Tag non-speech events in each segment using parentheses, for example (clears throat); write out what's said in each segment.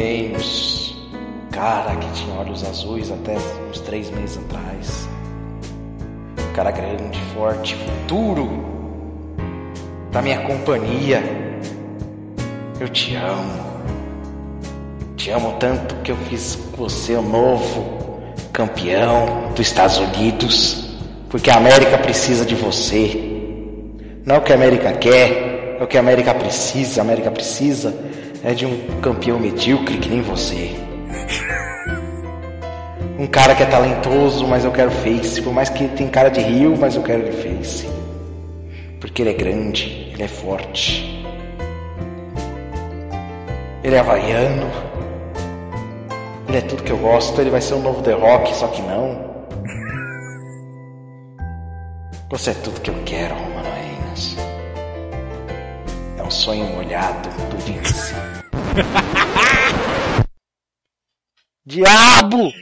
Reigns. Cara que tinha olhos azuis até uns três meses atrás. Cara grande, forte, futuro. Da minha companhia. Eu te amo. Te amo tanto que eu fiz você o novo campeão dos Estados Unidos. Porque a América precisa de você. Não é o que a América quer, é o que a América precisa. A América precisa é de um campeão medíocre que nem você. Um cara que é talentoso, mas eu quero face. Por mais que ele tenha cara de rio, mas eu quero ele face. Porque ele é grande, ele é forte. Ele é havaiano. Ele é tudo que eu gosto. Ele vai ser o novo The Rock, só que não. Você é tudo que eu quero, Romano Reigns. Um sonho molhado do Vince. (laughs) Diabo!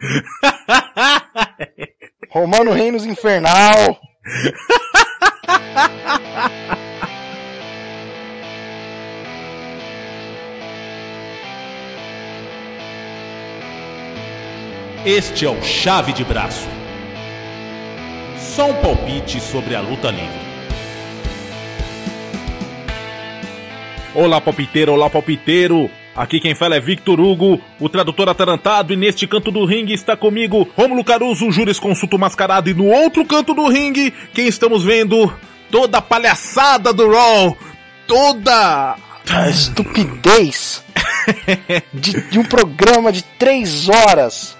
(laughs) Romano Reinos Infernal! (laughs) Este é o Chave de Braço. Só um palpite sobre a luta livre. Olá, palpiteiro, olá, palpiteiro. Aqui quem fala é Victor Hugo, o tradutor atarantado, e neste canto do ringue está comigo Rômulo Caruso, jurisconsulto mascarado, e no outro canto do ringue, quem estamos vendo? Toda a palhaçada do Raw, toda A estupidez (laughs) de, de um programa de três horas.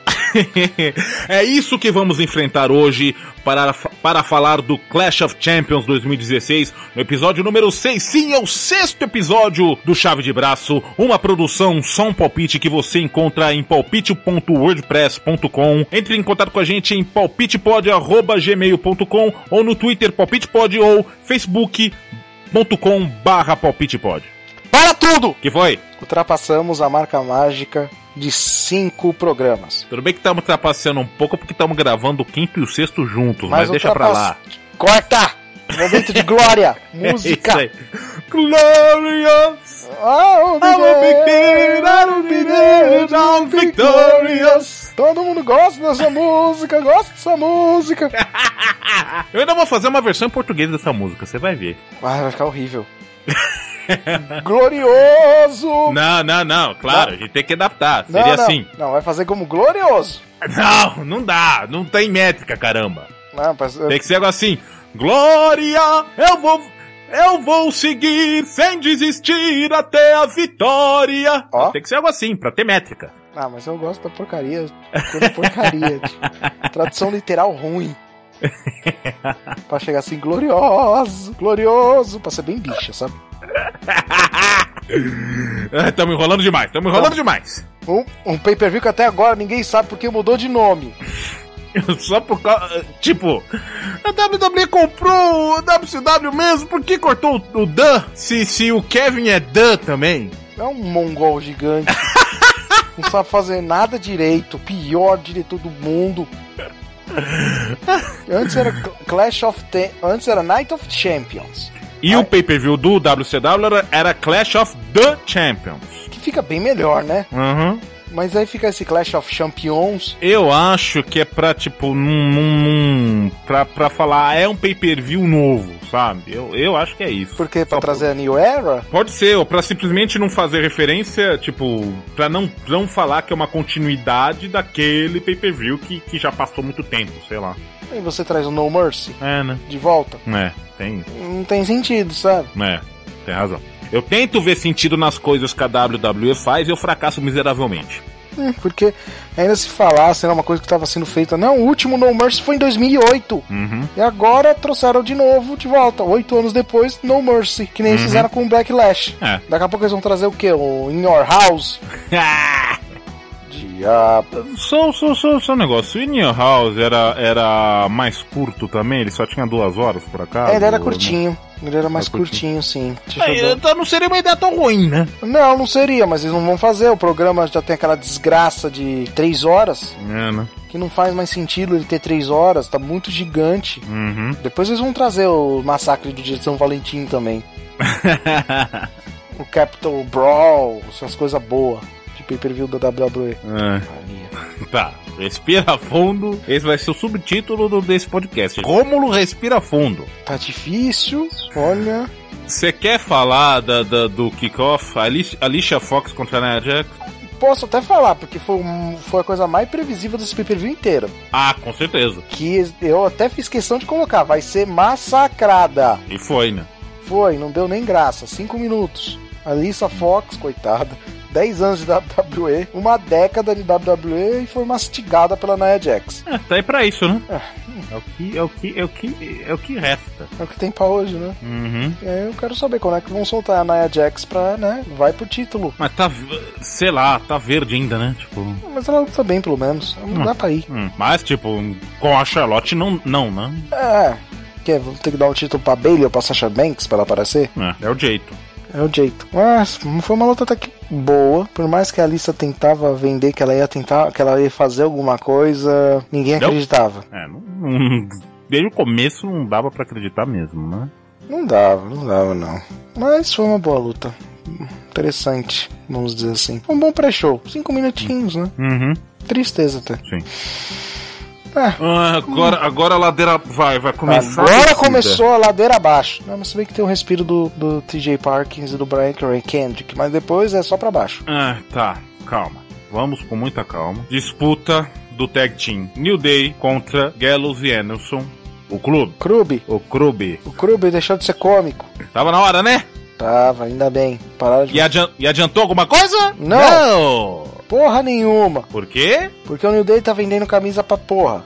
é isso que vamos enfrentar hoje para, para falar do Clash of Champions 2016, no episódio número 6. Sim, é o sexto episódio do Chave de Braço, uma produção, só um palpite que você encontra em palpite.wordpress.com. Entre em contato com a gente em palpitepod.gmail.com ou no Twitter palpitepod ou facebook.com barra palpitepod. Tudo! Que foi? Ultrapassamos a marca mágica de cinco programas. Tudo bem que estamos trapaceando um pouco porque estamos gravando o quinto e o sexto juntos, mas, deixa pra lá. Corta! Momento de glória! Música! (laughs) É isso aí. Glorious! Oh, I'm victorious! Todo mundo gosta dessa música, gosta dessa música. (laughs) Eu ainda vou fazer uma versão em português dessa música, você vai ver. Ah, vai ficar horrível. (laughs) (laughs) Glorioso! Não, não, não, claro, Não. a gente tem que adaptar. Não, Seria não, assim. Não, vai fazer como glorioso. Não, não dá, não tem métrica, caramba. Não, mas, Tem que ser algo assim. Glória, eu vou. Eu vou seguir sem desistir até a vitória. Ó. Tem que ser algo assim, pra ter métrica. Ah, mas eu gosto da porcaria. Porcaria. (laughs) tipo, tradução literal ruim. (laughs) pra chegar assim, glorioso, glorioso, pra ser bem bicha, sabe? (laughs) Estamos enrolando demais, estamos enrolando demais. Um, um pay-per-view que até agora ninguém sabe porque mudou de nome. (laughs) Só por causa. Tipo, a WWE comprou o WCW mesmo, por que cortou o, o Dan? Se, se o Kevin é Dan também. É um mongol gigante. Não sabe fazer nada direito. Pior diretor do mundo. (laughs) Antes era Clash of Ten... Antes era Night of Champions. E Ai. o pay-per-view do WCW era, era Clash of the Champions. Que fica bem melhor, né? Uhum. Mas aí fica esse Clash of Champions. Eu acho que é pra, tipo, num. num, pra, pra falar, é um pay-per-view novo, sabe? Eu, eu acho que é isso. Porque pra Só trazer a New Era? Pode ser, ou pra simplesmente não fazer referência, tipo, pra não, não falar que é uma continuidade daquele pay-per-view que, que já passou muito tempo, sei lá. Aí você traz o No Mercy É, né? de volta. É, tem. Não tem sentido, sabe? É, tem razão. Eu tento ver sentido nas coisas que a WWE faz e eu fracasso miseravelmente. Hum, Porque ainda se falasse, era uma coisa que estava sendo feita. Não, o último No Mercy foi em 2008. Uhum. E agora trouxeram de novo de volta. Oito anos depois, No Mercy. Que nem Uhum. fizeram com o Backlash. É. Daqui a pouco eles vão trazer o quê? O In Your House? (laughs) Diabo. Só, só, só, só um negócio. O In Your House era, era mais curto também? Ele só tinha duas horas por acaso? É, ele era curtinho. Ele era mais Era curtinho. curtinho, sim. Então não seria uma ideia tão ruim, né? Não, não seria, mas eles não vão fazer. O programa já tem aquela desgraça de três horas, É, né? que não faz mais sentido ele ter três horas, tá muito gigante. Uhum. Depois eles vão trazer o massacre do dia de São Valentim também. (laughs) O Capital Brawl, essas coisas boas. De pay-per-view da WWE. É. (laughs) Tá, respira fundo. Esse vai ser o subtítulo do, desse podcast. Rômulo respira fundo. Tá difícil, olha. Você quer falar da, da- do kickoff? Alicia, Fox contra a Nia Jax? Posso até falar, porque foi, foi a coisa mais previsível desse pay-per-view inteiro. Ah, com certeza. Que eu até fiz questão de colocar, vai ser massacrada. E foi, né? Foi, não deu nem graça. Cinco minutos. Alissa Fox, coitada. 10 anos de WWE, uma década de WWE e foi mastigada pela Nia Jax. É, tá aí pra isso, né? É. É o que, é o que, é o que, é o que resta. É o que tem pra hoje, né? Uhum. Aí eu quero saber quando é que vão soltar a Nia Jax pra, né? Vai pro título. Mas tá, sei lá, tá verde ainda, né? Tipo, Mas ela luta bem, pelo menos. Não Hum. dá pra ir. hum. mas tipo, com a Charlotte não, não, né? É. Quer, vou ter que dar o título pra Bailey ou pra Sasha Banks pra ela aparecer? É, é o jeito. É o jeito. Mas foi uma luta até que boa. Por mais que a Alissa tentava vender que ela ia tentar, que ela ia fazer alguma coisa, ninguém Não. acreditava. É, não, não- desde o começo não dava pra acreditar mesmo, né? Não dava, não dava não. Mas foi uma boa luta. Interessante, vamos dizer assim. Um bom pré-show. Cinco minutinhos, né? Uhum. Tristeza até. Sim. É. Ah, agora, agora a ladeira vai, vai começar. a Agora descida. começou a ladeira abaixo. Não, mas se bem que tem um respiro do, do TJ Parkins e do Brian Ray Kendrick, mas depois é só pra baixo. Ah, tá, calma. Vamos com muita calma. Disputa do tag team New Day contra Gallows e Anderson. O clube. Krub, O clube. o Krub deixou de ser cômico. Tava na hora, né? Tava, ainda bem. Pararam de. E, adian- e adiantou alguma coisa? Não. Não. Porra nenhuma. Por quê? Porque o New Day tá vendendo camisa pra porra.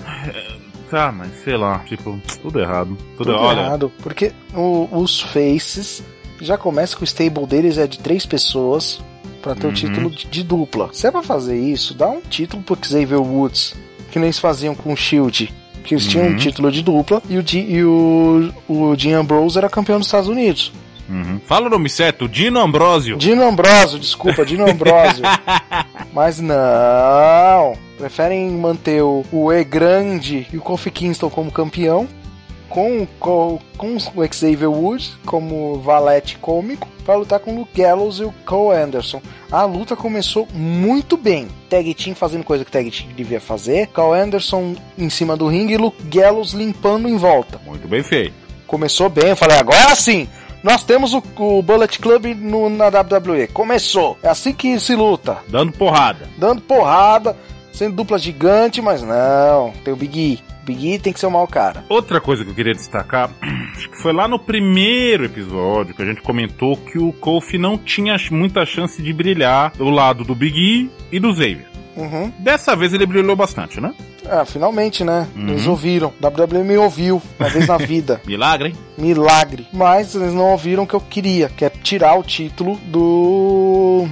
Tá, mas sei lá, tipo, tudo errado. Tudo, Tudo olha. errado. Porque o- os faces já começa com o stable deles é de três pessoas pra ter Uhum. o título de, de dupla. Se é pra fazer isso, dá um título pro Xavier Woods, que nem eles faziam com o Shield. Que eles tinham um Uhum. título de dupla e o, e o, o Dean Ambrose era campeão dos Estados Unidos. Uhum. Fala o nome certo, Dino Ambrosio. Dino Ambrosio, desculpa, Dino Ambrosio. (laughs) Mas não. Preferem manter o, o E Grande e o Kofi Kingston como campeão. Com, com, com o Xavier Woods como valete cômico para lutar com o Luke Gallows e o Cole Anderson. A luta começou muito bem. Tag Team fazendo coisa que Tag Team devia fazer. Cole Anderson em cima do ringue e Luke Gallows limpando em volta. Muito bem feito. Começou bem, eu falei, agora sim! Nós temos o, o Bullet Club no- na WWE. Começou. É assim que se luta. Dando porrada. Dando porrada, sendo dupla gigante, mas não. Tem o Big E. Big E tem que ser o mau cara. Outra coisa que eu queria destacar, (clears throat) acho que foi lá no primeiro episódio que a gente comentou que o Kofi não tinha muita chance de brilhar do lado do Big E e do Xavier. Uhum. Dessa vez ele brilhou bastante, né? Ah, finalmente, né? Uhum. Eles ouviram. WWE me ouviu uma vez na (laughs) vida. Milagre, hein? Milagre. Mas eles não ouviram o que eu queria, que é tirar o título do.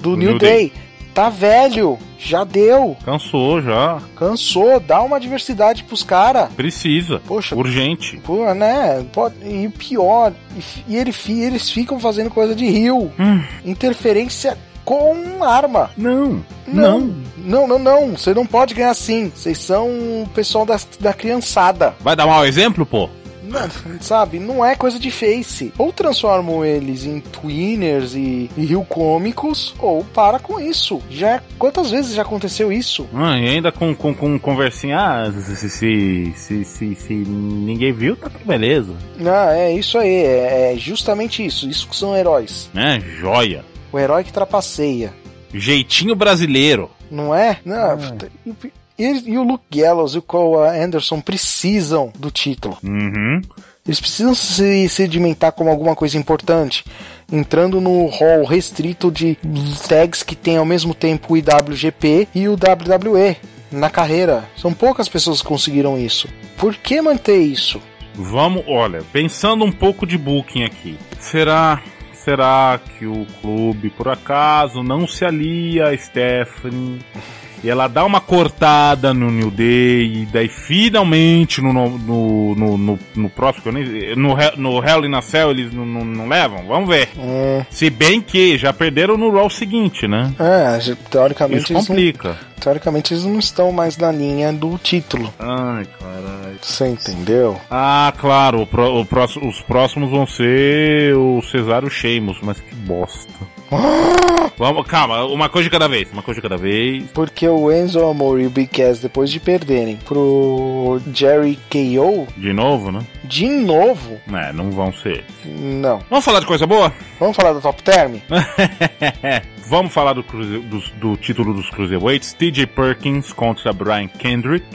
do New, New Day. Tá velho. Já deu. Cansou já. Cansou. Dá uma diversidade pros caras. Precisa. Poxa, Urgente. Pô, né? Pode, e pior, e, ele, eles ficam fazendo coisa de rio. Hum. Interferência com arma. Não. Não, não, não, não. Você não pode ganhar assim. Vocês são o pessoal da, da criançada. Vai dar mau exemplo, pô? Sabe? Não é coisa de face. Ou transformam eles em twiners e, e rio cômicos, ou para com isso. Já quantas vezes já aconteceu isso? Ah, e ainda com, com, com conversinha, ah, se, se, se, se, se ninguém viu, tá tudo beleza. Ah, é isso aí. É, é justamente isso. Isso que são heróis. Né? Joia. O herói que trapaceia. Jeitinho brasileiro. Não é? Não, e, e- e o Luke Gallows e o Cole Anderson precisam do título. Uhum. Eles precisam se sedimentar como alguma coisa importante. Entrando no hall restrito de tags que tem ao mesmo tempo o IWGP e o WWE na carreira. São poucas pessoas que conseguiram isso. Por que manter isso? Vamos, olha, pensando um pouco de booking aqui. Será, será que o clube por acaso não se alia a Stephanie e ela dá uma cortada no New Day e daí finalmente no no, no, no, no- próximo no, Hell- no Hell in a Cell eles não, não, não levam? Vamos ver. É, Se bem que já perderam no Raw seguinte, né? é teoricamente, Isso eles não, complica. teoricamente eles não estão mais na linha do título. Ai, caralho. Você entendeu? Ah, claro, o pró- o próximo- os próximos vão ser o Cesário Sheamus, mas que bosta. (gasps) (laughs) Vamos, calma, uma coisa de cada vez, uma coisa de cada vez. Porque o Enzo Amore e o Big Cass, depois de perderem pro Jerry KO, De novo, né? de novo, É, não vão ser. não. Vamos falar de coisa boa? Vamos falar do Top Term? (laughs) Vamos falar do, do, do título dos Cruiserweights. TJ Perkins contra Brian Kendrick.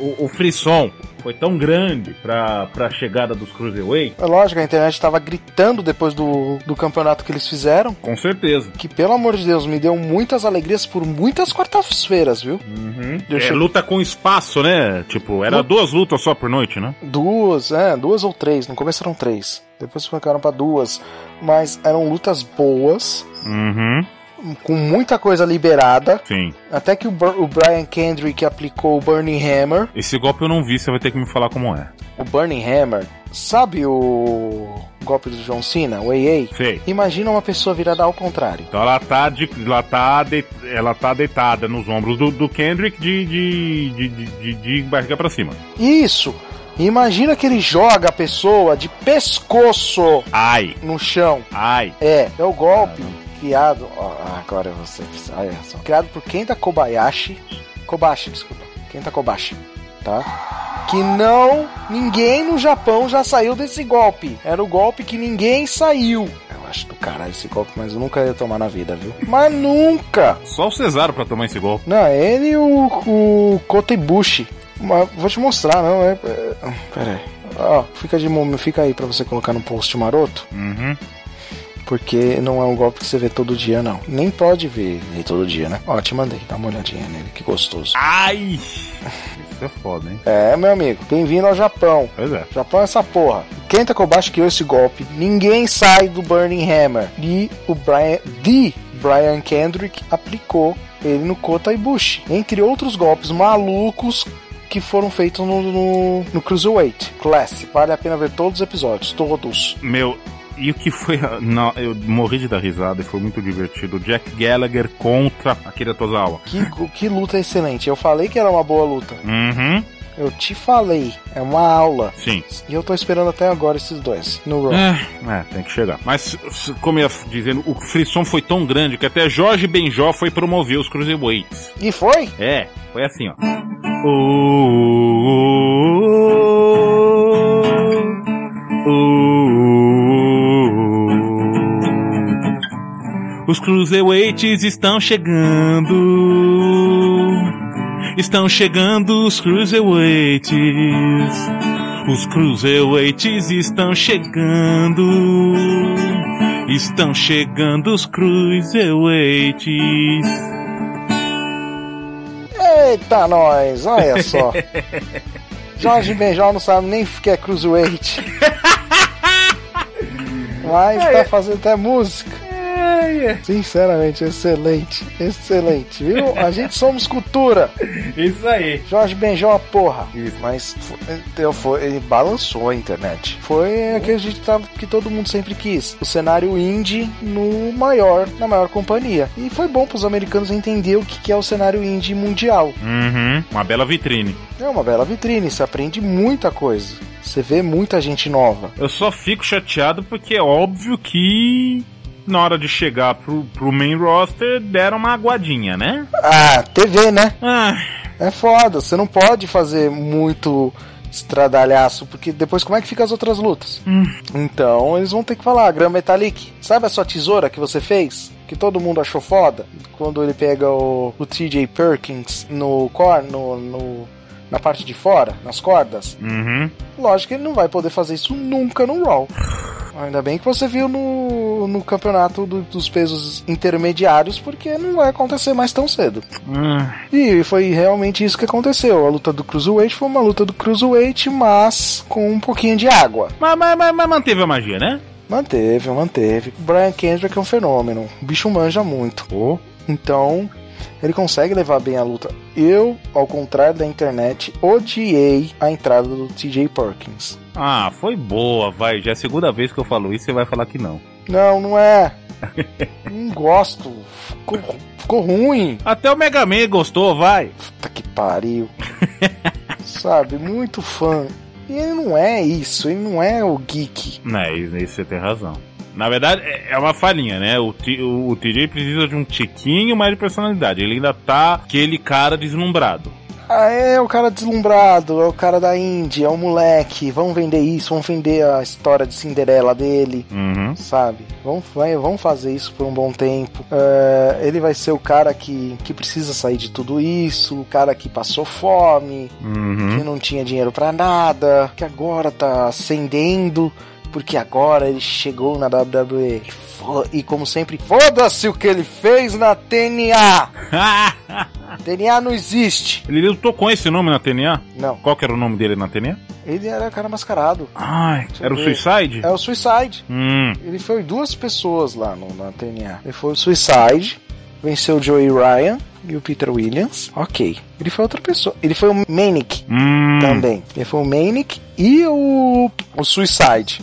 O, o frisson foi tão grande pra, pra chegada dos Cruiserweights. É lógico, a internet tava gritando depois do, do campeonato que eles fizeram. Com certeza. Que, pelo amor de Deus, me deu muitas alegrias por muitas quartas-feiras, viu? Eu É, che- luta com espaço, né? Tipo, era Lu- duas lutas só por noite, né? Duas, é, duas ou três. No começo eram três. Depois ficaram pra duas. Mas eram lutas boas, Uhum. Com muita coisa liberada. Sim. Até que o, o Brian Kendrick aplicou o Burning Hammer. Esse golpe eu não vi, você vai ter que me falar como é. O Burning Hammer, sabe o golpe do John Cena, o AA? Sei. Imagina uma pessoa virada ao contrário. Então ela tá, de, ela tá, de, ela tá deitada nos ombros do, do Kendrick de, de, de, de, de, barriga pra cima. Isso! Imagina que ele joga a pessoa de pescoço Ai, no chão. ai. É, é o golpe criado. ó, agora você. Olha só. Criado por Kenta Kobayashi. Kobashi, desculpa. Kenta Kobashi. Tá? Que não. Ninguém no Japão já saiu desse golpe. Era o golpe que ninguém saiu. Eu acho do caralho esse golpe, mas eu nunca ia tomar na vida, viu? Mas nunca! Só o Cesaro pra tomar esse golpe. Não, ele e o, o. Mas vou te mostrar, não é. é pera aí. Ó, fica de momento, fica aí pra você colocar no post maroto. Uhum. Porque não é um golpe que você vê todo dia, não. Nem pode ver ele todo dia, né? Ó, te mandei. Dá uma olhadinha nele, que gostoso. Ai! Isso é foda, hein? É, meu amigo, bem-vindo ao Japão. Pois é. Japão é essa porra. Kenta Kobashi criou esse golpe. Ninguém sai do Burning Hammer. E o Brian. De Brian Kendrick aplicou ele no Kota Ibushi. Entre outros golpes malucos que foram feitos no, no, no Cruiserweight Class. Vale a pena ver todos os episódios. Todos. Meu, e o que foi. Não, eu morri de dar risada e foi muito divertido. Jack Gallagher contra Akira Tozawa. Que, que luta excelente. Eu falei que era uma boa luta. Uhum. Eu te falei. É uma aula. Sim. E eu tô esperando até agora esses dois. No Raw. É, é, tem que chegar. Mas, como eu ia dizendo, o frisson foi tão grande que até Jorge Benjó foi promover os Cruiserweights. E foi? É, foi assim, ó. Os Cruiserweights estão chegando. Estão chegando os Cruiserweights. Os Cruiserweights estão chegando. Estão chegando os Cruiserweights. Eita, nós! Olha (laughs) só. Jorge Benjol não sabe nem o que é Cruiserweight. (laughs) Mas tá fazendo até música. Sinceramente, excelente. Excelente, viu? A gente somos cultura. Isso aí. Jorge Benjol, porra. Mas foi, eu- foi- ele balançou a internet. Foi aquele que tava- que todo mundo sempre quis. O cenário indie no maior, na maior companhia. E foi bom pros americanos entender o que que é o cenário indie mundial. Uhum, uma bela vitrine. É uma bela vitrine, você aprende muita coisa. Você vê muita gente nova. Eu só fico chateado porque é óbvio que na hora de chegar pro, pro main roster deram uma aguadinha, né? Ah, TV, né? Ah, É foda, você não pode fazer muito estradalhaço, porque depois como é que fica as outras lutas? Então eles vão ter que falar, Gran Metalik, sabe a sua tesoura que você fez? Que todo mundo achou foda? Quando ele pega o, o TJ Perkins no cor, no, no- na parte de fora, nas cordas. uhum. Lógico que ele não vai poder fazer isso nunca no Raw. Ainda bem que você viu no, no campeonato do- dos pesos intermediários, porque não vai acontecer mais tão cedo. Ah, E foi realmente isso que aconteceu. A luta do Cruiserweight foi uma luta do Cruiserweight, mas com um pouquinho de água. mas, mas, mas, mas manteve a magia, né? Manteve, manteve. O Brian Kendrick é um fenômeno. O bicho manja muito. Então, ele consegue levar bem a luta. Eu, ao contrário da internet, odiei a entrada do TJ Perkins. Ah, foi boa, vai. Já é a segunda vez que eu falo isso, você vai falar que não. Não, não é. não gosto. Ficou, ficou ruim. Até o Mega Man gostou, vai. Puta que pariu. (laughs) Sabe, muito fã. E ele não é isso, ele não é o geek. É, isso você tem razão. Na verdade, é é uma falhinha, né? O, o, o TJ precisa de um tiquinho mais de personalidade. Ele ainda tá aquele cara deslumbrado. Ah, é o cara deslumbrado, é o cara da Índia, é o moleque. Vamos vender isso, vamos vender a história de Cinderela dele. Uhum. sabe? Vamos, vai, vamos fazer isso por um bom tempo. É, ele vai ser o cara que, que precisa sair de tudo isso, o cara que passou fome, que Uhum. não tinha dinheiro pra nada, que agora tá ascendendo, porque agora ele chegou na WWE. E como sempre, foda-se o que ele fez na TNA! (laughs) TNA não existe! Ele lutou com esse nome na TNA? Não, Qual que era o nome dele na TNA? ele era o cara mascarado. Ai, eu era o. Suicide? É o Suicide. Hum. Ele foi duas pessoas lá no, na TNA. Ele foi o Suicide, venceu o Joey Ryan e o Peter Williams. Ok. Ele foi outra pessoa. Ele foi o Manic Hum. também. Ele foi o Manic e o, o Suicide.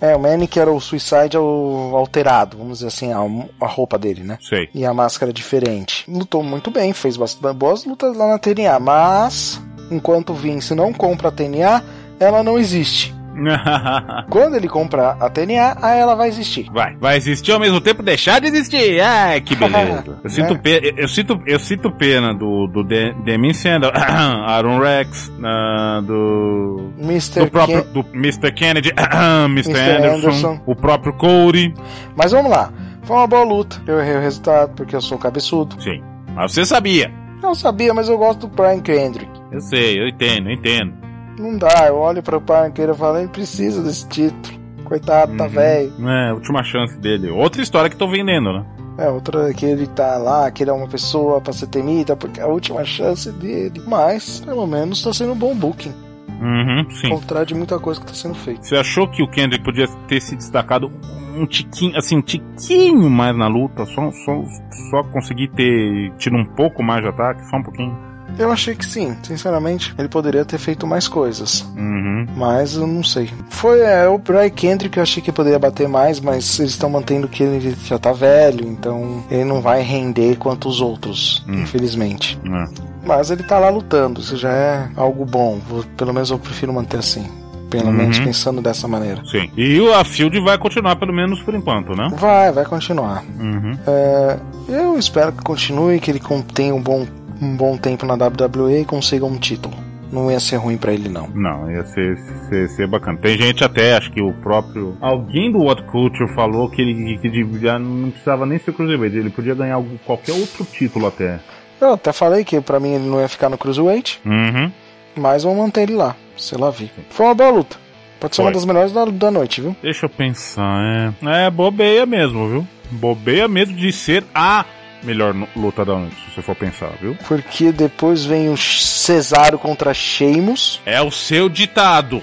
É, o Manic era o Suicide o alterado, vamos dizer assim, a, a roupa dele, né? Sei. E a máscara diferente. Lutou muito bem, fez bastante boas lutas lá na TNA, mas enquanto o Vince não compra a TNA, ela não existe. (laughs) Quando ele comprar a TNA, aí ela vai existir. Vai, vai existir ao mesmo tempo deixar de existir. Ai, que (laughs) beleza. Eu sinto, Né? pe- eu sinto, eu sinto pena do, do De- Demi Sandal, (coughs) Aaron Rex, ah, do. Mr. Do próprio Ken- do Mr. Kennedy, (coughs) Mr. Anderson, Anderson. o próprio Cody. Mas vamos lá. Foi uma boa luta. Eu errei o resultado porque eu sou cabeçudo. Sim. Mas você sabia. Não sabia, mas eu gosto do Brian Kendrick. Eu sei, eu entendo, eu entendo. Não dá, eu olho para o Brian Kendrick e falo, ele precisa desse título. Coitado, tá Uhum. velho. É, última chance dele. Outra história que tô vendendo, né? É, outra que ele tá lá, que ele é uma pessoa pra ser temida, porque é a última chance dele. Mas, pelo menos, tá sendo um bom booking. Uhum, sim. Contrário de muita coisa que tá sendo feita. Você achou que o Kendrick podia ter se destacado um tiquinho, assim, um tiquinho mais na luta? Só, só, só conseguir ter tido um pouco mais de ataque? Só um pouquinho? Eu achei que sim, sinceramente. Ele poderia ter feito mais coisas. Uhum. Mas eu não sei. Foi é, o Brian Kendrick que eu achei que poderia bater mais, mas eles estão mantendo que ele já tá velho, então ele não vai render quanto os outros, Hum. infelizmente. É. Mas ele tá lá lutando, isso já é algo bom. Vou- pelo menos eu prefiro manter assim. Pelo Uhum. menos pensando dessa maneira. Sim. E o- a Field vai continuar, pelo menos por enquanto, né? Vai, vai continuar. Uhum. É, eu espero que continue, que ele tenha um bom, um bom tempo na WWE e consiga um título. Não ia ser ruim pra ele, não. Não, ia ser, ser, ser bacana. Tem gente até, acho que o próprio. Alguém do What Culture falou que ele que devia- não precisava nem ser Cruiserweight, ele podia ganhar algum- qualquer outro título até. Eu até falei que pra mim ele não ia ficar no Cruiserweight. Uhum. Mas vamos manter ele lá, sei lá vi. Foi uma boa luta. Pode ser Foi. uma das melhores da, da noite, viu? Deixa eu pensar, é. É bobeia mesmo, viu? Bobeia mesmo de ser a melhor luta da noite, se você for pensar, viu? Porque depois vem o Cesaro contra Sheamus. É o seu ditado,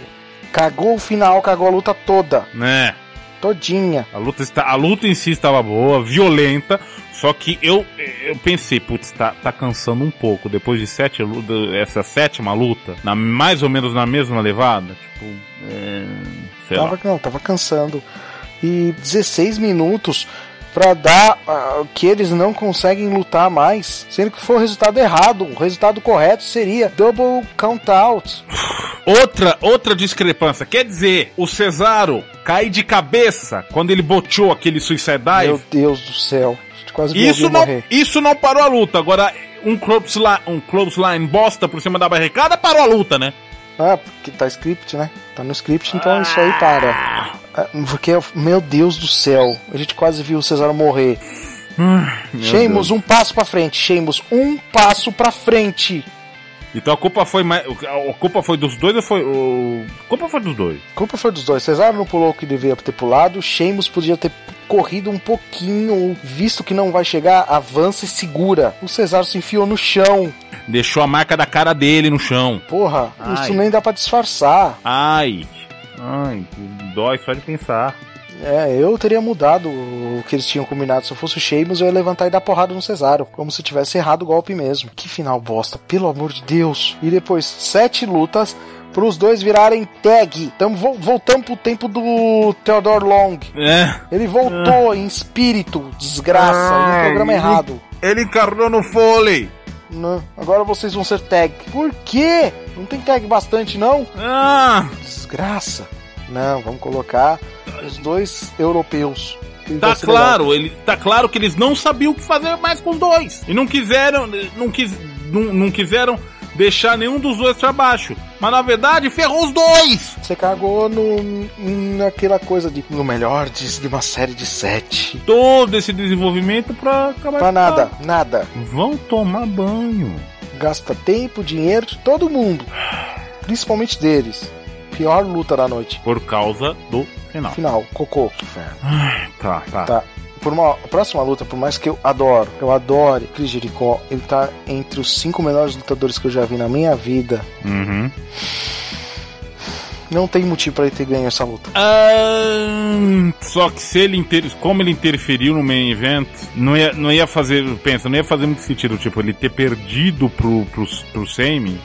Cagou o final, cagou a luta toda. né? Todinha. A luta, está, a luta em si estava boa, violenta, só que eu, eu pensei, putz, tá, tá cansando um pouco. Depois de sete lutas, essa sétima luta, na, mais ou menos na mesma levada, tipo, é, sei lá. Tava, não, tava cansando. E 16 minutos pra dar ah, que eles não conseguem lutar mais, sendo que foi o resultado errado. O resultado correto seria double count out. Outra, outra discrepância, quer dizer, o Cesaro cai de cabeça quando ele boteou aquele Suicide Dive. Meu Deus do céu. Quase Isso não, morrer. isso não parou a luta. Agora, um clothesline, um clothesline bosta por cima da barricada parou a luta, né? Ah, porque tá script, né? Tá no script, então isso aí para. Ah, Porque, meu Deus do céu, a gente quase viu o Cesaro morrer. Meu Sheamus, um passo pra frente. Sheamus, um passo pra frente. Então a culpa foi mais. A culpa foi dos dois ou foi. O... A culpa foi dos dois. A culpa foi dos dois. Cesaro não pulou o que devia ter pulado. Sheamus podia ter corrido um pouquinho. Visto que não vai chegar, avança e segura. O Cesaro se enfiou no chão. Deixou a marca da cara dele no chão. Porra, Ai. isso nem dá pra disfarçar. Ai. Ai, dói só de pensar. É, eu teria mudado o que eles tinham combinado. Se eu fosse o Sheamus, eu ia levantar e dar porrada no Cesaro. Como se tivesse errado o golpe mesmo. Que final bosta, pelo amor de Deus. E depois, sete lutas pros dois virarem tag. Tamo, vo- voltamos pro tempo do Theodore Long. É. Ele voltou em espírito, desgraça, Ai, no programa ele- errado. Ele encarnou no Foley. Não, agora vocês vão ser tag. Por quê? Não tem tag bastante, não? Ah. Desgraça. Não, vamos colocar os dois europeus. Tá legal. claro, ele, tá claro que eles não sabiam o que fazer mais com os dois. E não quiseram, não, quis, não, não quiseram deixar nenhum dos dois pra baixo. Mas na verdade, ferrou os dois! Você cagou no, naquela coisa de no melhor de, de uma série de sete. Todo esse desenvolvimento pra acabar Pra nada, nada. Vão tomar banho. Gasta tempo, dinheiro de todo mundo. Principalmente deles. Pior luta da noite. Por causa do final. Final, cocô. Inferno. Tá, tá. Tá. Por uma próxima luta, por mais que eu adoro, eu adore Chris Jericho, ele tá entre os cinco melhores lutadores que eu já vi na minha vida. Uhum. Não tem motivo pra ele ter ganho essa luta. Ah, só que se ele inter... como ele interferiu no main event, não ia, não ia fazer, pensa, não ia fazer muito sentido, tipo, ele ter perdido pro, pro, pro Sami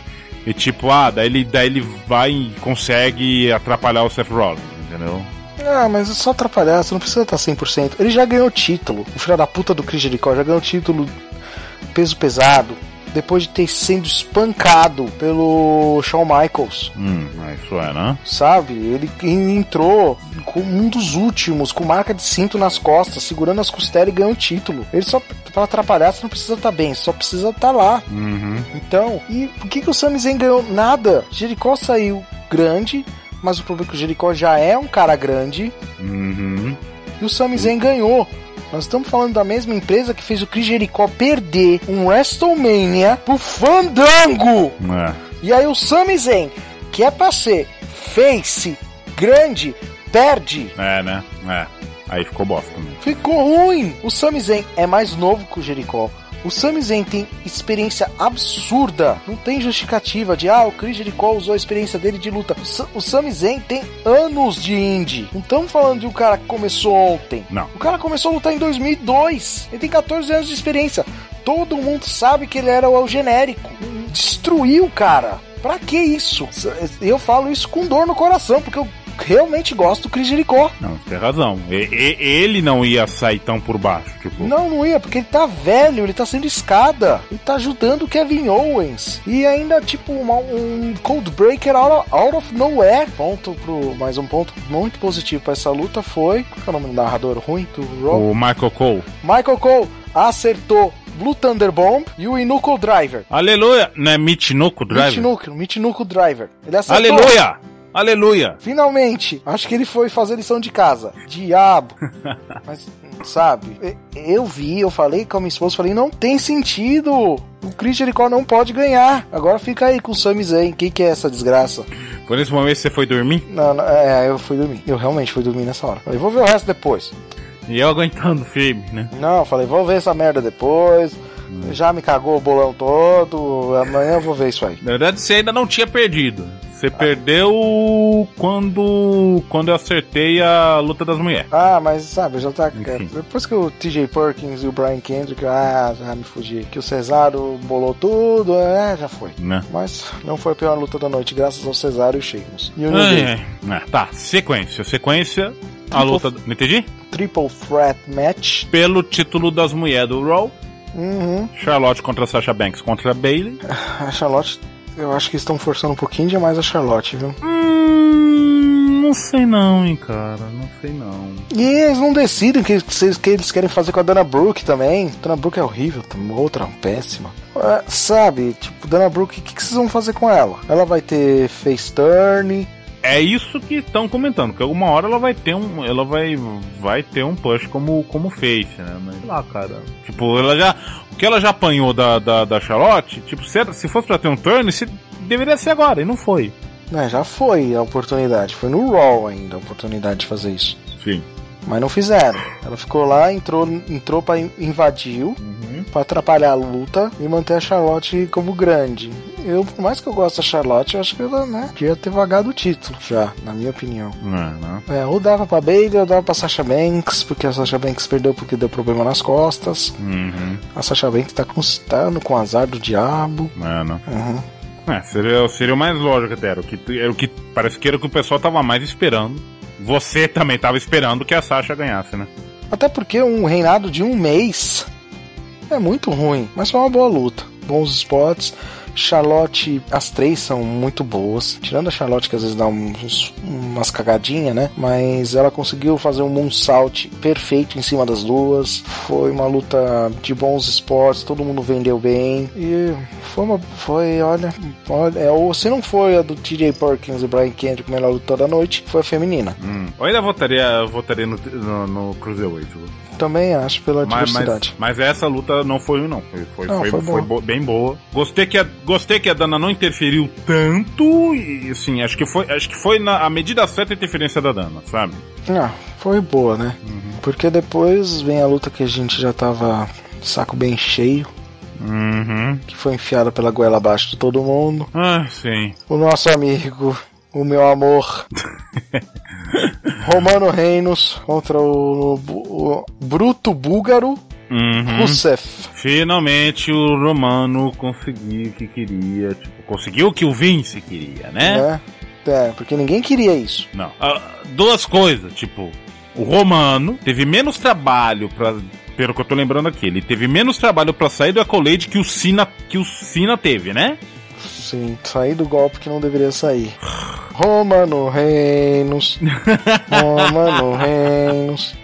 e tipo, ah, daí ele, daí ele vai e consegue atrapalhar o Seth Rollins, entendeu? Ah, mas é só atrapalhar, você não precisa estar 100%. Ele já ganhou o título. O filho da puta do Chris Jericho já ganhou o título peso pesado. Depois de ter sido espancado pelo Shawn Michaels. Hum, isso é, né? Sabe? Ele entrou com um dos últimos, com marca de cinto nas costas, segurando as costelas e ganhou o título. Ele só, pra atrapalhar, você não precisa estar bem, só precisa estar lá. Uhum. Então, e por que, que o Sami Zayn ganhou? Nada. Jericho saiu grande, mas o problema é que o Jericho já é um cara grande Uhum. e o Sami Zayn ganhou. Nós estamos falando da mesma empresa que fez o Chris Jericho perder um WrestleMania pro Fandango. É. E aí o Sami Zayn, que é pra ser face, grande, perde. É, né? É. Aí ficou bosta também. Ficou ruim. O Sami Zayn é mais novo que o Jericho. O Sami Zayn tem experiência absurda. Não tem justificativa de, ah, o Chris Jericho usou a experiência dele de luta. O, Sa o Sami Zayn tem anos de indie. Não estamos falando de um cara que começou ontem. Não. O cara começou a lutar em 2002. Ele tem 14 anos de experiência. Todo mundo sabe que ele era o genérico. Destruiu o cara. Pra que isso? Eu falo isso com dor no coração, porque eu realmente gosto do Chris Jericho. Não, você tem razão. E- e- ele não ia sair tão por baixo, tipo. Não, não ia, porque ele tá velho, ele tá sendo escada. Ele tá ajudando o Kevin Owens. E ainda, tipo, uma- um Cold Breaker out of, out of nowhere. Ponto pro. Mais um ponto muito positivo pra essa luta foi. Qual é o nome do narrador ruim do Raw? O Michael Cole. Michael Cole acertou Blue Thunder Bomb e o Inuko Driver. Aleluia! Não é Michinoku Driver? Michinuko, Michinuko Driver. Ele acertou. Aleluia! Aleluia! Finalmente! Acho que ele foi fazer lição de casa. Diabo! (laughs) Mas, sabe, eu vi, eu falei com a minha esposa, falei, não tem sentido! O Chris Jericho não pode ganhar. Agora fica aí com o Sami Zayn. Quem que é essa desgraça? Foi nesse momento que você foi dormir? Não, não, é, eu fui dormir. Eu realmente fui dormir nessa hora. Falei, vou ver o resto depois. E eu aguentando firme, né? Não, falei, vou ver essa merda depois. Já me cagou o bolão todo. Amanhã eu vou ver isso aí. Na verdade, você ainda não tinha perdido. Você perdeu quando quando eu acertei a luta das mulheres. Ah, mas sabe, já tá. Enfim. Depois que o TJ Perkins e o Brian Kendrick, ah, já me fugi. Que o Cesaro bolou tudo, é, já foi. Né? Mas não foi a pior luta da noite, graças ao Cesaro e o Sheamus. E o Ai, ai. É, tá, sequência. Sequência, a luta. Não entendi? Triple Threat Match. Pelo título das mulheres do Raw. Uhum. Charlotte contra Sasha Banks contra Bailey. A Charlotte, eu acho que estão forçando um pouquinho demais a Charlotte, viu? Hum, não sei não, hein, cara. Não sei não. E eles não decidem o que, que, eles querem fazer com a Dana Brooke também. Dana Brooke é horrível, também, outra péssima. É, sabe, tipo, Dana Brooke, o que, que vocês vão fazer com ela? Ela vai ter face turn. É isso que estão comentando, que alguma hora ela vai ter um, ela vai, vai ter um push como, como face, né? Mas sei lá, cara. Tipo, ela já, o que ela já apanhou da, da, da Charlotte, tipo, se, se fosse pra ter um turn, se, deveria ser agora, e não foi. Né, já foi a oportunidade. Foi no Raw ainda a oportunidade de fazer isso. Sim. Mas não fizeram. Ela ficou lá, entrou, entrou pra in- invadiu, pra atrapalhar a luta e manter a Charlotte como grande. Eu, por mais que eu goste da Charlotte, eu acho que ela, né, devia ter vagado o título já, na minha opinião. É? É, ou dava pra Bailey ou dava pra Sasha Banks, porque a Sasha Banks perdeu porque deu problema nas costas. Uhum. A Sasha Banks tá com, tá com azar do diabo. É, né? Uhum. É, seria, seria o mais lógico até. Era o que, era o que parece que era o que o pessoal tava mais esperando. Você também tava esperando que a Sasha ganhasse, né? Até porque um reinado de um mês é muito ruim, mas foi uma boa luta. Bons spots. Charlotte, as três são muito boas. Tirando a Charlotte, que às vezes dá umas cagadinhas, né? Mas ela conseguiu fazer um moonsault perfeito em cima das duas. Foi uma luta de bons esportes, todo mundo vendeu bem. E foi uma. Foi, olha. olha é, ou se não foi a do TJ Perkins e Brian Kendrick, melhor luta da noite, foi a feminina. Hum. Eu ainda votaria, votaria no, no, no Cruiserweight. Também acho, pela Mas, diversidade. mas, mas essa luta não foi ruim, não. Foi, foi, Não, foi, foi foi bo- bem boa. Gostei que, a, gostei que a Dana não interferiu tanto. E assim, acho que foi, acho que foi na a medida certa a interferência da Dana, sabe? Ah, foi boa, né? Uhum. Porque depois vem a luta que a gente já tava saco bem cheio, Uhum. que foi enfiada pela goela abaixo de todo mundo. Ah, sim. O nosso amigo, o meu amor, (laughs) Romano Reinos contra o, o Bruto Búlgaro Uhum. Rusev. Finalmente o Romano conseguiu o que queria. Tipo, conseguiu o que o Vince queria, né? Né? É, porque ninguém queria isso. Não. Ah, duas coisas, tipo, o Romano teve menos trabalho pra. Pelo que eu tô lembrando aqui, ele teve menos trabalho pra sair do Accolade que o Cena, que o Cena teve, né? Sim, sair do golpe que não deveria sair. Romano Reinos. Romano Reinos.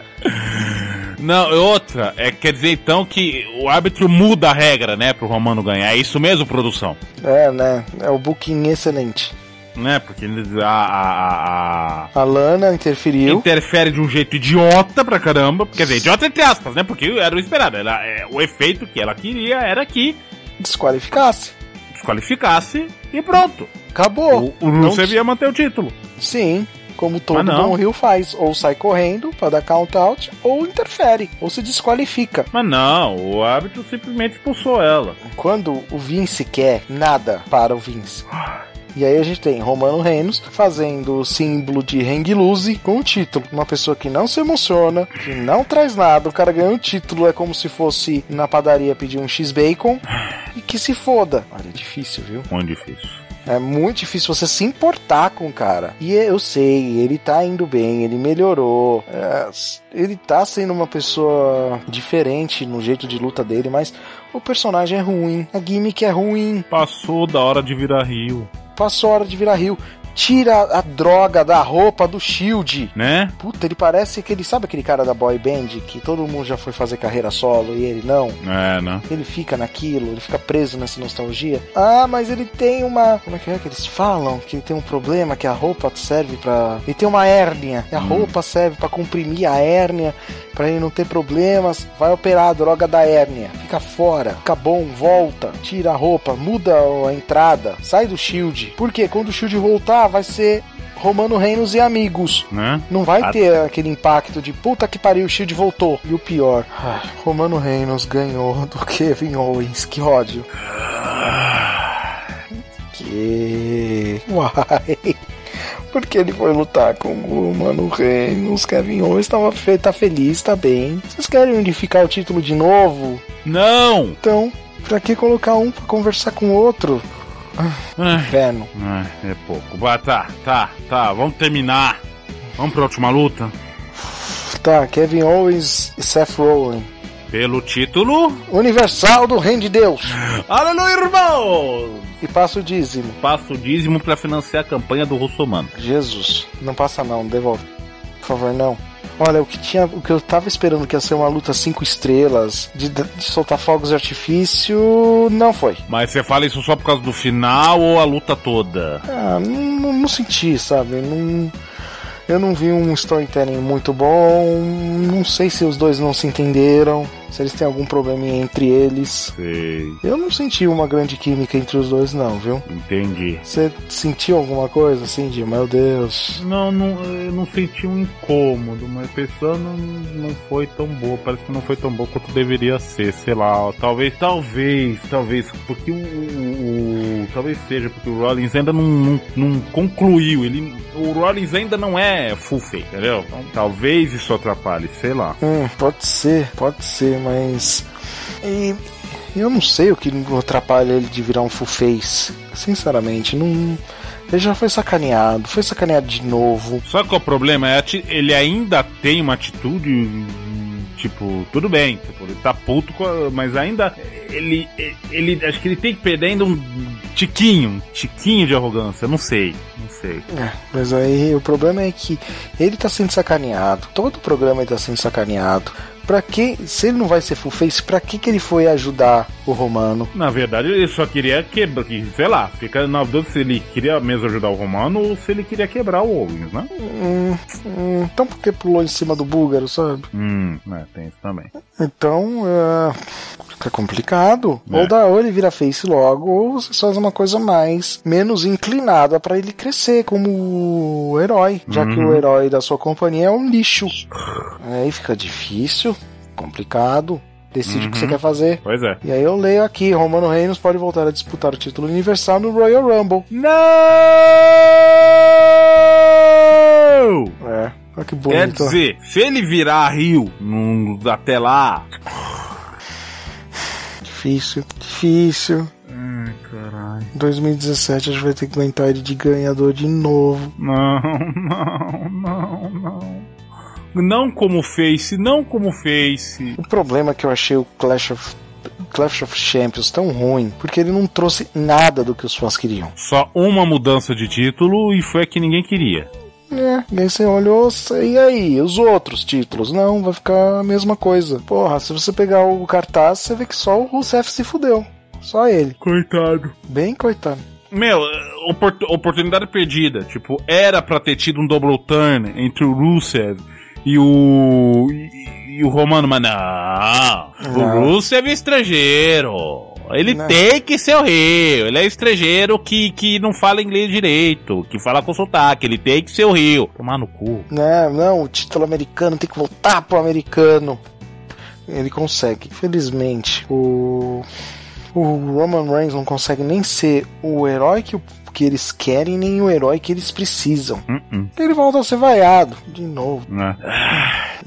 Não, outra, é, quer dizer então que o árbitro muda a regra, né, pro Romano ganhar. É isso mesmo, produção? É, né? É o booking excelente. Né, porque a, a, a, A Lana interferiu. interfere de um jeito idiota pra caramba. Quer dizer, idiota entre aspas, né, porque era o esperado. Ela, é, o efeito que ela queria era que Desqualificasse. Desqualificasse e pronto. Acabou. O, o Rusev ia manter o título. Sim, como todo Ah, bom Rio faz. Ou sai correndo pra dar count out, ou interfere, ou se desqualifica. Mas não, o árbitro simplesmente expulsou ela. Quando o Vince quer, nada para o Vince. E aí a gente tem Romano Reinos fazendo o símbolo de hang loose com o título. Uma pessoa que não se emociona, que não traz nada. O cara ganha o título, é como se fosse na padaria pedir um X-Bacon. E que se foda. Olha, é difícil, viu? Muito difícil. É muito difícil você se importar com o cara. E eu sei, ele tá indo bem, ele melhorou. é, ele tá sendo uma pessoa diferente no jeito de luta dele, mas o personagem é ruim, a gimmick é ruim. Passou da hora de virar rio, Passou a hora de virar rio. Tira a droga da roupa do Shield. né? Puta, ele parece aquele. Sabe aquele cara da boy band que todo mundo já foi fazer carreira solo e ele não? É, né? Ele fica naquilo, ele fica preso nessa nostalgia. Ah, mas ele tem uma. Como é que é que eles falam? Que ele tem um problema, que a roupa serve pra. Ele tem uma hérnia. E a roupa serve pra comprimir a hérnia, pra ele não ter problemas. Vai operar a droga da hérnia. Fica fora, fica bom, volta, tira a roupa, muda a entrada, sai do shield. Porque quando o shield voltar, vai ser. Romano Reinos e amigos. Né? Não vai Ah. ter aquele impacto de puta que pariu, o Shield voltou. E o pior, ai, Romano Reigns ganhou (laughs) do Kevin Owens. Que ódio. (sighs) Que. Uai. Porque ele foi lutar com o Romano Reigns. Kevin Owens tava fe- tá feliz, tá bem. Vocês querem unificar o título de novo? Não! Então, pra que colocar um pra conversar com o outro? Inferno. ai, é pouco. Vai, tá, tá, tá, vamos terminar. Vamos pra última luta? Tá, Kevin Owens e Seth Rollins. Pelo título. Universal do Reino de Deus. Aleluia, irmão! E passa o dízimo. Passa o dízimo pra financiar a campanha do Russomano. Jesus, não passa não, devolve. Por favor, não. Olha, o que tinha, o que eu tava esperando que ia ser uma luta cinco estrelas, de, de soltar fogos de artifício, não foi. Mas você fala isso só por causa do final ou a luta toda? Ah, não, não, não senti, sabe? Não, eu não vi um storytelling muito bom. Não sei se os dois não se entenderam, se eles têm algum probleminha entre eles. Sei, Eu não senti uma grande química entre os dois, não, viu? entendi. Você sentiu alguma coisa assim de, meu Deus, Não, não, eu não senti um incômodo, mas a pessoa não, não foi tão boa. Parece que não foi tão boa quanto deveria ser, sei lá. Talvez, talvez, talvez, porque o, o- o- talvez seja porque o Rollins ainda não, não, não concluiu. Ele, o Rollins ainda não é full fake, entendeu? Então, talvez isso atrapalhe, sei lá. Hum, pode ser, pode ser, mas. E eu não sei o que atrapalha ele de virar um full face. Sinceramente, não. Ele já foi sacaneado, foi sacaneado de novo. Só que o problema é ele ainda tem uma atitude Tipo, tudo bem, tipo, ele tá puto, mas ainda ele, ele. Acho que ele tem que perder ainda um tiquinho, um tiquinho de arrogância. Não sei, não sei. É, mas aí o problema é que ele tá sendo sacaneado. Todo o programa ele tá sendo sacaneado. Pra que, se ele não vai ser full face, pra que que ele foi ajudar o Romano? Na verdade, ele só queria quebrar, que, sei lá, fica na dúvida se ele queria mesmo ajudar o Romano ou se ele queria quebrar o Owens, né? Hum, hum, então por que pulou em cima do búlgaro, sabe? Hum, é, tem isso também. Então, é, fica complicado. É. Ou, dá, ou ele vira face logo, ou você faz uma coisa mais, menos inclinada pra ele crescer como herói. Já que Uhum. o herói da sua companhia é um lixo. Aí fica difícil, complicado. Decide o que Uhum. você quer fazer. Pois é. E aí eu leio aqui, Romano Reigns pode voltar a disputar o título universal no Royal Rumble. Não! É, olha que Quer bonito. dizer, se ele virar Rio num- até lá. Difícil, difícil. Ai, caralho. Em 2017 a gente vai ter que aguentar ele de ganhador de novo. Não, (laughs) não, não. Não como Face, não como Face. O problema é que eu achei o Clash of, Clash of Champions tão ruim, porque ele não trouxe nada do que os fãs queriam. Só uma mudança de título e foi a que ninguém queria. É, e aí você olhou, e aí, os outros títulos? Não, vai ficar a mesma coisa. Porra, se você pegar o cartaz, você vê que só o Rusev se fudeu. Só ele. Coitado. Bem coitado. Meu, opor- oportunidade perdida. Tipo, era pra ter tido um double turn entre o Rusev e o. e, e o Romano, mas não. O. Rusev é estrangeiro. Ele Não. tem que ser o Rio. Ele é estrangeiro que, que não fala inglês direito, que fala com sotaque. Ele tem que ser o Rio. Tomar no cu. Não, não, o título americano tem que voltar pro americano. Ele consegue. Infelizmente, o. O Roman Reigns não consegue nem ser o herói que, o- que eles querem, nem o herói que eles precisam. Uh-uh. Ele volta a ser vaiado de novo, Né?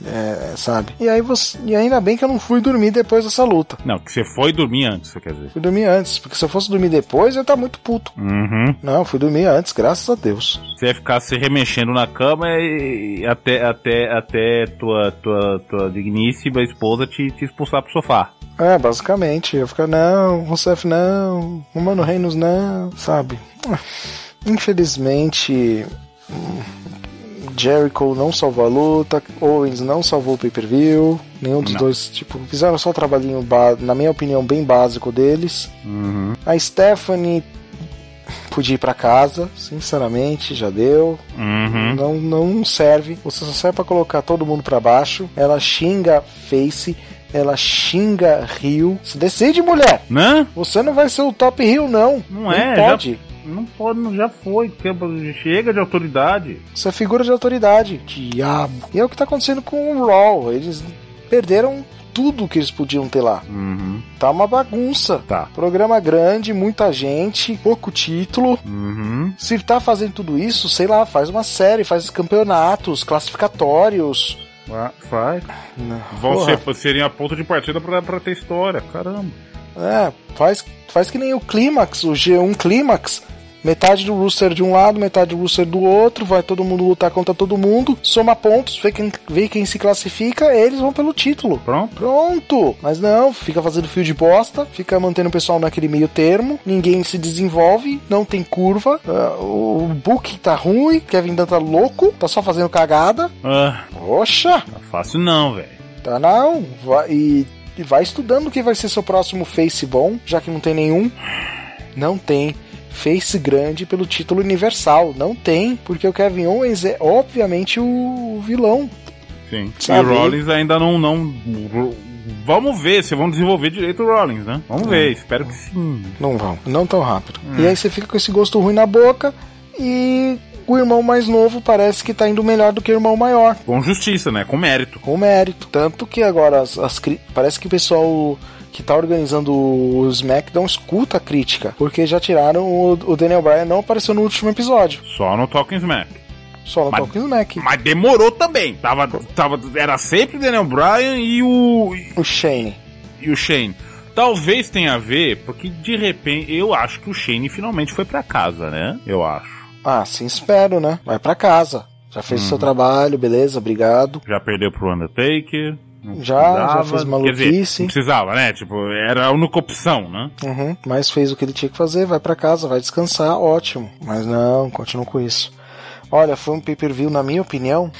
É, sabe? E aí você. E ainda bem que eu não fui dormir depois dessa luta. Não, que você foi dormir antes, você quer dizer. Fui dormir antes, porque se eu fosse dormir depois, eu ia estar muito puto. Uhum. Não, fui dormir antes, graças a Deus. Você ia ficar se remexendo na cama e até, até, até tua, tua, tua digníssima esposa te, te expulsar pro sofá. É, basicamente. Eu ficar, não, Rousseff não, Romano Reinos não, sabe? Infelizmente, Jericho não salvou a luta, Owens não salvou o pay-per-view, nenhum dos Não. dois, tipo, fizeram só o trabalhinho, ba- na minha opinião, bem básico deles. Uhum. A Stephanie podia ir pra casa, sinceramente, já deu. Uhum. Não, não serve. Você só serve pra colocar todo mundo pra baixo. Ela xinga Face, ela xinga Rio. Se decide, mulher! Né? Você não vai ser o top Rio, não. Não é, pode. Não pode, não, já foi. Chega de autoridade. Você é figura de autoridade. Diabo. E é o que tá acontecendo com o Raw. Eles perderam tudo que eles podiam ter lá. Uhum. Tá uma bagunça. Tá. Programa grande, muita gente, pouco título. Uhum. Se tá fazendo tudo isso, sei lá, faz uma série, faz campeonatos, classificatórios. Vai-. Não. Vão ser, seriam a ponto de partida pra, pra ter história. Caramba. É, faz, faz que nem o Clímax, o G1 Clímax. Metade do Rooster de um lado, metade do Rooster do outro, vai todo mundo lutar contra todo mundo, soma pontos, vê quem, vê quem se classifica, eles vão pelo título. Pronto. Pronto! Mas não, fica fazendo fio de bosta, fica mantendo o pessoal naquele meio termo, ninguém se desenvolve, não tem curva, ah, o book tá ruim, Kevin Dunn tá louco, tá só fazendo cagada. Ah, Poxa! tá fácil não, velho. Tá não, vai, e, e vai estudando o que vai ser seu próximo face bom, já que não tem nenhum. Não tem face grande pelo título universal, não tem, porque o Kevin Owens é obviamente o vilão. Sim. Sabe? E o Rollins ainda não, não. Vamos ver se vão desenvolver direito o Rollins, né? Vamos ver, espero que sim. Não vão, não tão rápido. E aí você fica com esse gosto ruim na boca e o irmão mais novo parece que tá indo melhor do que o irmão maior. Com justiça, né? Com mérito. com mérito. Tanto que agora as, as parece que o pessoal que tá organizando o SmackDown escuta a crítica, porque já tiraram o, o Daniel Bryan não apareceu no último episódio, Só no Talking Smack. só no Mas- Talking Smack. Mas demorou também. Tava, tava, era sempre o Daniel Bryan e o, O Shane. e o Shane. Talvez tenha a ver, porque de repente eu acho que o Shane finalmente foi pra casa, né? Eu acho. Ah, sim, espero, né? Vai pra casa. Já fez o seu trabalho, beleza, obrigado. Já perdeu pro Undertaker. Já, já fez Quer maluquice. dizer, não precisava, né? Tipo, era a única opção, né? Uhum, mas fez o que ele tinha que fazer, vai pra casa, vai descansar, ótimo. Mas não, continua com isso. Olha, foi um pay-per-view, na minha opinião,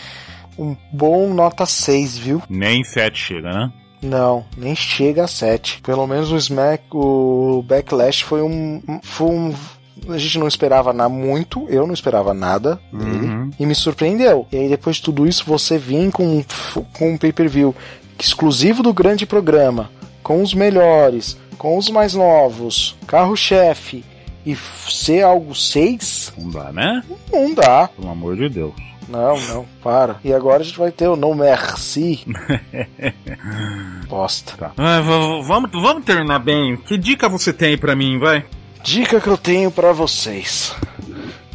um bom nota 6, viu? Nem 7 chega, né? Não, nem chega a 7. Pelo menos o Smack, o Backlash foi um. Foi um a gente não esperava nada muito, eu não esperava nada dele. Uhum. E me surpreendeu. E aí, depois de tudo isso, você vir com, com um pay-per-view exclusivo do grande programa, com os melhores, com os mais novos, carro-chefe, e ser algo 6? Não dá, né? Não dá. Pelo amor de Deus. Não, não, para. E agora a gente vai ter o No Merci. (laughs) Bosta. Tá. Ah, vamos, vamos terminar bem. Que dica você tem pra mim, vai? Dica que eu tenho pra vocês.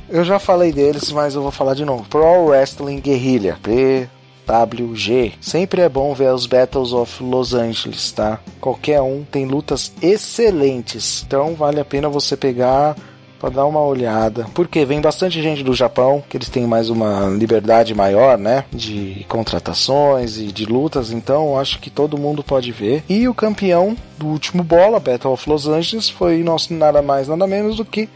Eu já falei deles, mas eu vou falar de novo. Pro Wrestling Guerrilla. PWG. Sempre é bom ver os Battles of Los Angeles, tá? Qualquer um tem lutas excelentes. Então vale a pena você pegar pra dar uma olhada. Porque vem bastante gente do Japão, que eles têm mais uma liberdade maior, né? De contratações e de lutas. Então acho que todo mundo pode ver. E o campeão do último bola, Battle of Los Angeles, foi nosso nada mais nada menos do que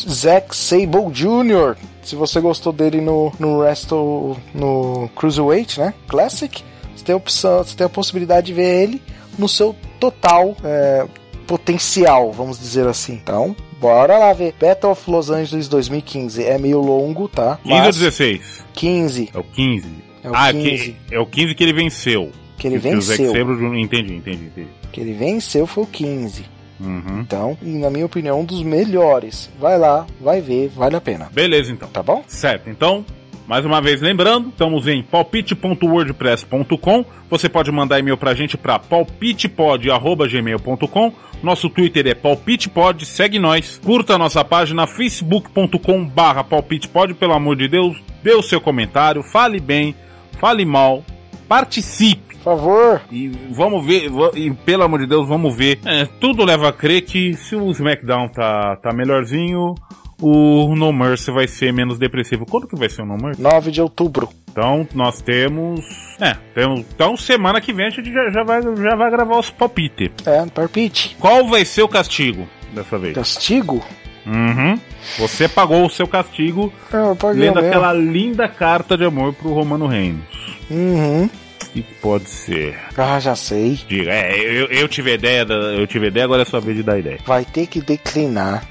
Zack Sable Jr. Se você gostou dele no, no Wrestle no Cruiserweight, né? Classic, você tem a opção, você tem a possibilidade de ver ele no seu total é, potencial, vamos dizer assim. Então, bora lá ver. Battle of Los Angeles 2015 é meio longo, tá? 15 ou Mas 16? 15 É o 15. É o ah, 15. Que, é o 15 que ele venceu. que ele Que venceu. Jr. Entendi, entendi, entendi. Que ele venceu foi o 15. Uhum. Então, na minha opinião, um dos melhores. Vai lá, vai ver, vale a pena. Beleza, então. Tá bom? Certo, então, mais uma vez lembrando, estamos em palpite.wordpress.com. Você pode mandar e-mail pra gente pra palpitepod.gmail.com. Nosso Twitter é palpitepod, segue nós. Curta a nossa página facebook.com barra palpitepod, pelo amor de Deus. Dê o seu comentário, fale bem, fale mal, participe. Por favor. E vamos ver, e pelo amor de Deus, vamos ver. É, tudo leva a crer que se o SmackDown tá, tá melhorzinho, o No Mercy vai ser menos depressivo. Quando que vai ser o No Mercy? 9 de outubro. Então, nós temos. É, temos, então semana que vem a gente já, já vai, já vai gravar os palpites. É, palpite. Qual vai ser o castigo dessa vez? Castigo? Uhum. Você pagou o seu castigo eu paguei lendo aquela linda carta de amor pro Romano Reigns. Uhum. Que pode ser? Ah, já sei. Diga, é, eu, eu tive ideia, da, eu tive ideia, agora é sua vez de dar ideia. Vai ter que declinar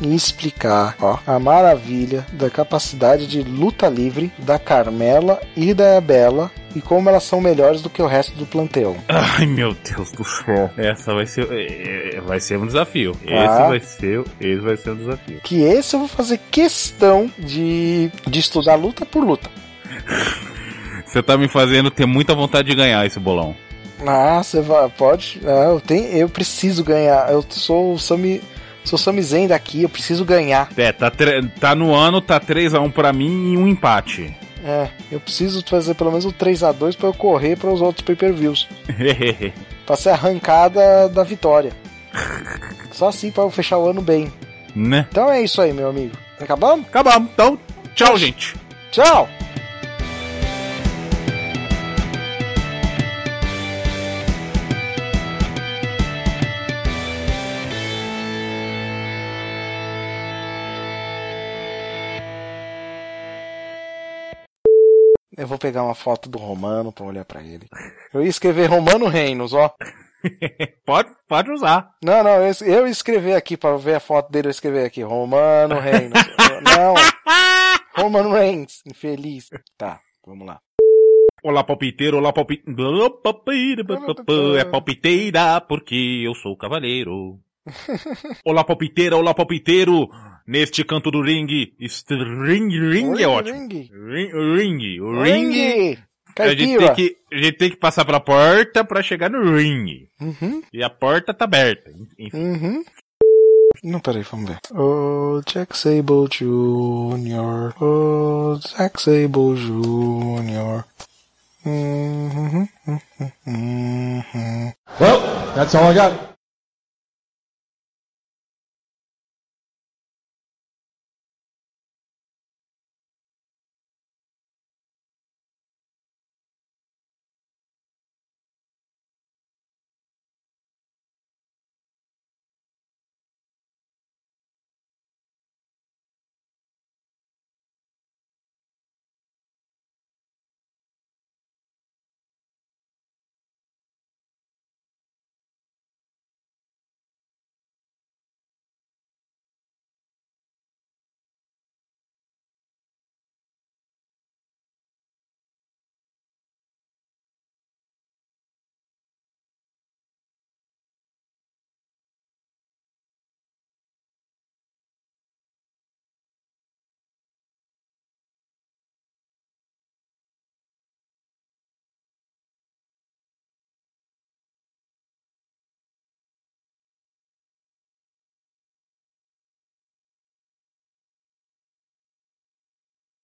e explicar ó, a maravilha da capacidade de luta livre da Carmela e da Bela e como elas são melhores do que o resto do planteão. Ai meu Deus do céu. Essa vai ser, é, é, vai ser um desafio. Tá. Esse vai ser, esse vai ser um desafio. Que esse eu vou fazer questão de, de estudar luta por luta. (laughs) Você tá me fazendo ter muita vontade de ganhar esse bolão. Ah, você vai, pode. Ah, eu, tenho, eu preciso ganhar. Eu sou o Sami. Sou Sami Zen daqui, eu preciso ganhar. É, tá, tá no ano, tá 3x1 pra mim e um empate. É, eu preciso fazer pelo menos um 3x2 pra eu correr para os outros pay-per-views. (laughs) Pra ser arrancada da vitória. Só assim pra eu fechar o ano bem. né? Então é isso aí, meu amigo. Acabamos? Acabamos. Então, tchau, gente. Tchau! Eu vou pegar uma foto do Romano pra olhar pra ele. Eu ia escrever Romano Reinos, ó. (laughs) Pode, pode usar. Não, não, eu, eu ia escrever aqui para ver a foto dele, eu escrever aqui, Romano Reinos. (laughs) não, Romano Reigns, infeliz. Tá, vamos lá. Olá, palpiteiro, olá, palpiteiro. É palpiteira, porque eu sou cavaleiro. (laughs) olá, palpiteira, olá, palpiteiro. Neste canto do ringue, string, ring é ótimo. Ring. Ring, ring, o ring. Ring. A gente, tem que, a gente tem que passar pela porta pra chegar no ring. Uhum, E a porta tá aberta. Enfim. uhum. Não, peraí, vamos ver. Oh, Jack Sable Jr. Oh, Jack Sable Jr. Uhum, uhum, uhum. Well, that's all I got.